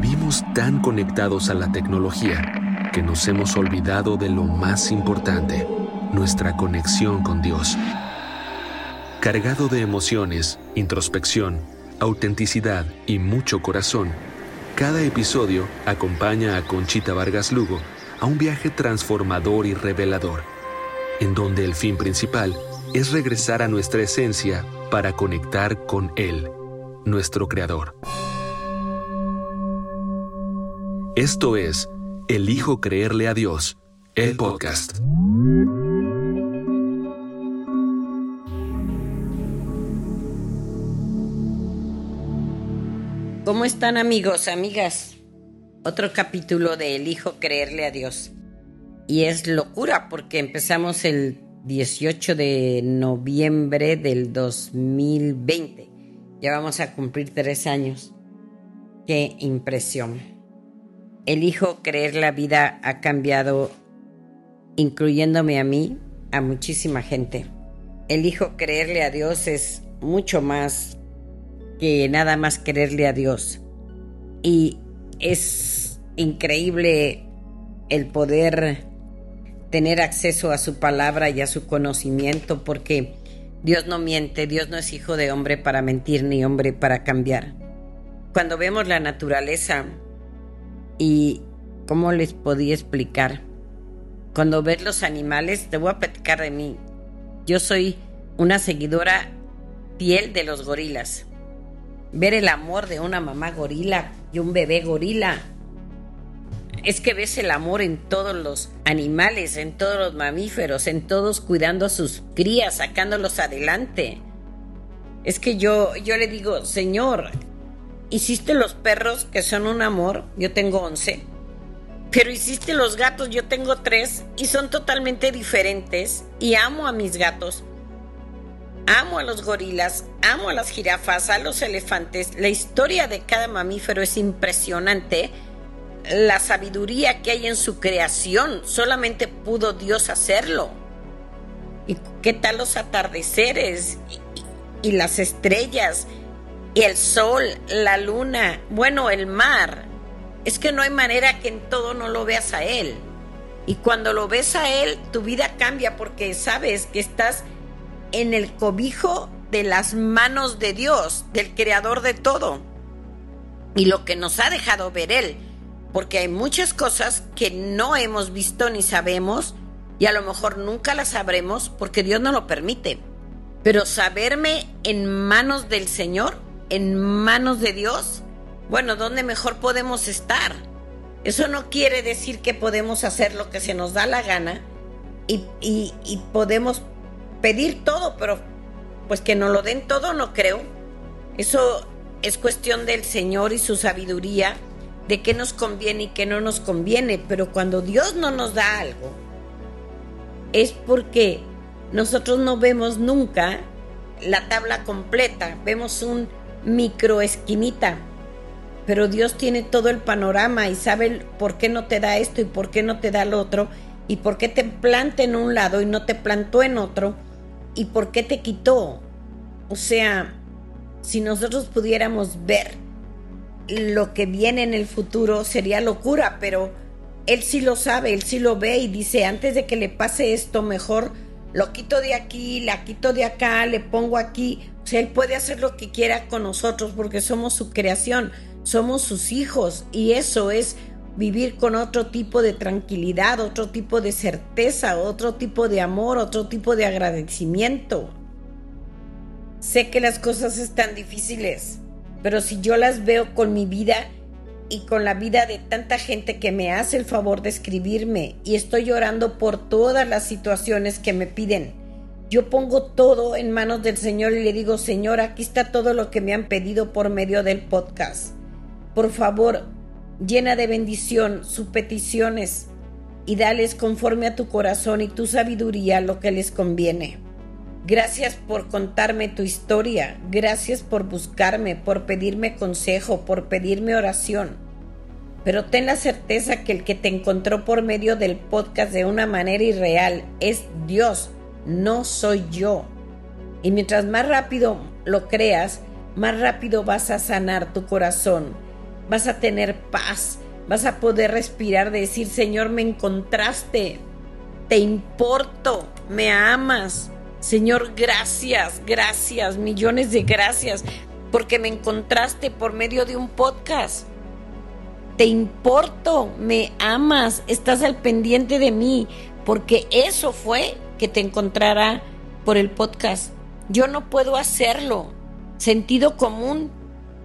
Vivimos tan conectados a la tecnología que nos hemos olvidado de lo más importante, nuestra conexión con Dios. Cargado de emociones, introspección, autenticidad y mucho corazón, cada episodio acompaña a Conchita Vargas Lugo a un viaje transformador y revelador, en donde el fin principal es regresar a nuestra esencia para conectar con Él, nuestro Creador. Esto es Elijo creerle a Dios, el podcast. ¿Cómo están amigos, amigas? Otro capítulo de Elijo creerle a Dios. Y es locura porque empezamos el 18 de noviembre del 2020. Ya vamos a cumplir tres años. Qué impresión. Elijo creer la vida ha cambiado, incluyéndome a mí, a muchísima gente. Elijo creerle a Dios es mucho más que nada más quererle a Dios. Y es increíble el poder tener acceso a su palabra y a su conocimiento porque Dios no miente, Dios no es hijo de hombre para mentir ni hombre para cambiar. Cuando vemos la naturaleza y cómo les podía explicar, cuando ves los animales, te voy a platicar de mí. Yo soy una seguidora fiel de los gorilas ver el amor de una mamá gorila y un bebé gorila. Es que ves el amor en todos los animales, en todos los mamíferos, en todos cuidando a sus crías, sacándolos adelante. Es que yo, yo le digo, Señor, hiciste los perros que son un amor, yo tengo once, pero hiciste los gatos, yo tengo tres, y son totalmente diferentes, y amo a mis gatos, Amo a los gorilas, amo a las jirafas, a los elefantes. La historia de cada mamífero es impresionante. La sabiduría que hay en su creación, solamente pudo Dios hacerlo. ¿Y qué tal los atardeceres? Y, y las estrellas, y el sol, la luna, bueno, el mar. Es que no hay manera que en todo no lo veas a Él. Y cuando lo ves a Él, tu vida cambia porque sabes que estás en el cobijo de las manos de Dios, del creador de todo. Y lo que nos ha dejado ver Él, porque hay muchas cosas que no hemos visto ni sabemos, y a lo mejor nunca las sabremos porque Dios no lo permite. Pero saberme en manos del Señor, en manos de Dios, bueno, ¿dónde mejor podemos estar? Eso no quiere decir que podemos hacer lo que se nos da la gana y, podemos pedir todo, pero pues que nos lo den todo no creo. Eso es cuestión del Señor y su sabiduría de qué nos conviene y qué no nos conviene, pero cuando Dios no nos da algo, es porque nosotros no vemos nunca la tabla completa, vemos un micro esquinita, pero Dios tiene todo el panorama y sabe por qué no te da esto y por qué no te da lo otro y por qué te planta en un lado y no te plantó en otro ¿Y por qué te quitó? O sea, si nosotros pudiéramos ver lo que viene en el futuro, sería locura, pero él sí lo sabe, él sí lo ve y dice, antes de que le pase esto, mejor lo quito de aquí, la quito de acá, le pongo aquí. O sea, él puede hacer lo que quiera con nosotros porque somos su creación, somos sus hijos y eso es vivir con otro tipo de tranquilidad, otro tipo de certeza, otro tipo de amor, otro tipo de agradecimiento. Sé que las cosas están difíciles, pero si yo las veo con mi vida y con la vida de tanta gente que me hace el favor de escribirme y estoy llorando por todas las situaciones que me piden, yo pongo todo en manos del Señor y le digo, Señor, aquí está todo lo que me han pedido por medio del podcast. Por favor, llena de bendición sus peticiones y dales conforme a tu corazón y tu sabiduría lo que les conviene. Gracias por contarme tu historia, gracias por buscarme, por pedirme consejo, por pedirme oración. Pero ten la certeza que el que te encontró por medio del podcast de una manera irreal es Dios, no soy yo. Y mientras más rápido lo creas, más rápido vas a sanar tu corazón. Vas a tener paz, vas a poder respirar, decir, Señor, me encontraste, te importo, me amas. Señor, gracias, gracias, millones de gracias, porque me encontraste por medio de un podcast. Te importo, me amas, estás al pendiente de mí, porque eso fue que te encontrara por el podcast. Yo no puedo hacerlo. Sentido común,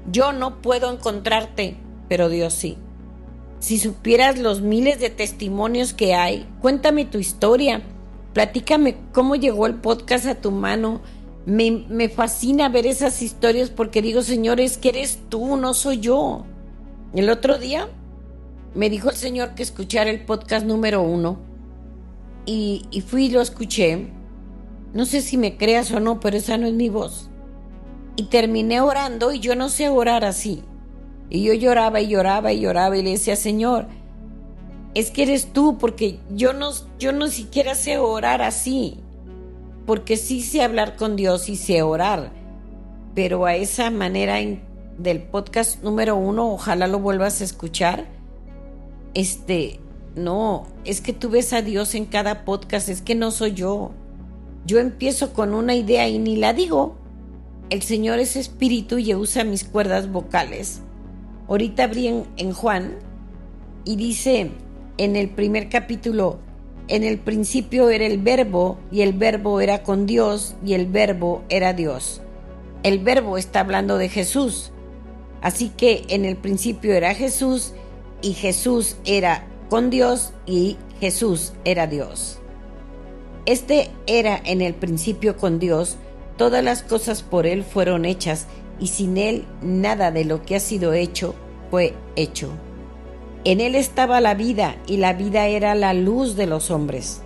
yo no puedo encontrarte, pero Dios sí. Si supieras los miles de testimonios que hay, cuéntame tu historia, platícame cómo llegó el podcast a tu mano. Me, me fascina ver esas historias porque digo, señores, que eres tú, no soy yo. El otro día me dijo el Señor que escuchara el podcast número uno y, fui y lo escuché. No sé si me creas o no, pero esa no es mi voz. Y terminé orando y yo no sé orar así. Y yo lloraba y lloraba y lloraba y le decía, Señor, es que eres tú, porque yo no, yo no siquiera sé orar así. Porque sí sé hablar con Dios y sé orar. Pero a esa manera del podcast número uno, ojalá lo vuelvas a escuchar. Este, no, es que tú ves a Dios en cada podcast, es que no soy yo. Yo empiezo con una idea y ni la digo. El Señor es espíritu y usa mis cuerdas vocales. Ahorita abrí en, Juan y dice en el primer capítulo, en el principio era el verbo y el verbo era con Dios y el verbo era Dios. El verbo está hablando de Jesús. Así que en el principio era Jesús y Jesús era con Dios y Jesús era Dios. Este era en el principio con Dios Todas las cosas por Él fueron hechas, y sin Él nada de lo que ha sido hecho fue hecho. En Él estaba la vida, y la vida era la luz de los hombres.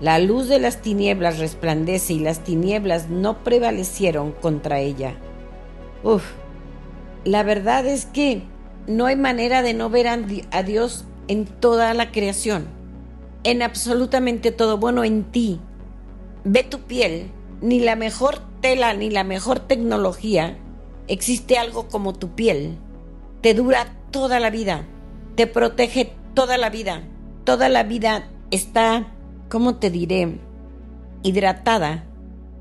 La luz de las tinieblas resplandece, y las tinieblas no prevalecieron contra ella. Uf, la verdad es que no hay manera de no ver a Dios en toda la creación, en absolutamente todo, bueno, en ti. Ve tu piel, ni la mejor tela ni la mejor tecnología, existe algo como tu piel. Te dura toda la vida, te protege toda la vida. Toda la vida está, ¿cómo te diré? Hidratada.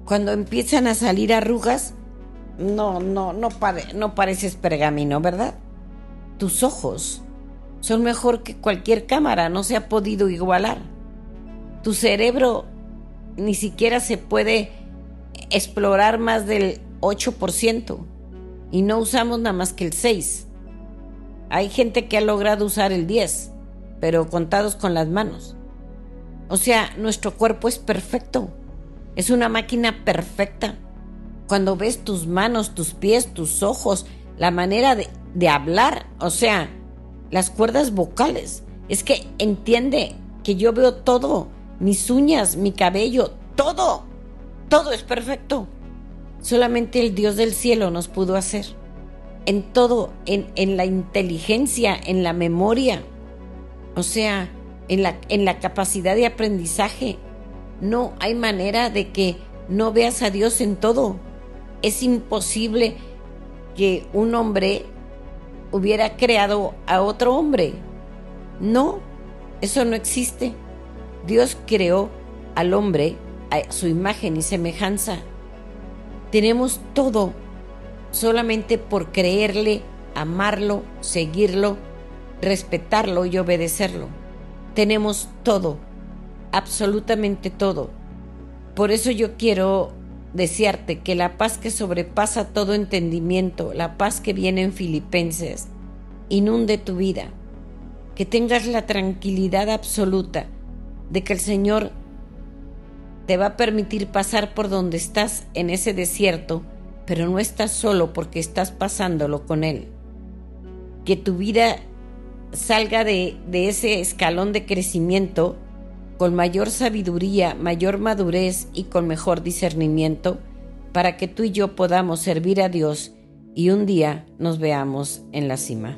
Cuando empiezan a salir arrugas, no, no, no, no pareces pergamino, ¿verdad? Tus ojos son mejor que cualquier cámara, no se ha podido igualar. Tu cerebro ni siquiera se puede explorar más del 8% y no usamos nada más que el 6%. Hay gente que ha logrado usar el 10%, pero contados con las manos. O sea, nuestro cuerpo es perfecto. Es una máquina perfecta. Cuando ves tus manos, tus pies, tus ojos, la manera de, de hablar, o sea, las cuerdas vocales. Es que entiende que yo veo todo, mis uñas, mi cabello, todo todo es perfecto. Solamente el Dios del cielo nos pudo hacer. En todo, en, en la inteligencia, en la memoria, o sea, en la, en la capacidad de aprendizaje. No hay manera de que no veas a Dios en todo. Es imposible que un hombre hubiera creado a otro hombre. No, eso no existe. Dios creó al hombre su imagen y semejanza. Tenemos todo solamente por creerle, amarlo, seguirlo, respetarlo y obedecerlo. Tenemos todo, absolutamente todo. Por eso yo quiero desearte que la paz que sobrepasa todo entendimiento, la paz que viene en Filipenses, inunde tu vida, que tengas la tranquilidad absoluta de que el Señor te va a permitir pasar por donde estás en ese desierto, pero no estás solo porque estás pasándolo con Él. Que tu vida salga de, de ese escalón de crecimiento con mayor sabiduría, mayor madurez y con mejor discernimiento, para que tú y yo podamos servir a Dios y un día nos veamos en la cima.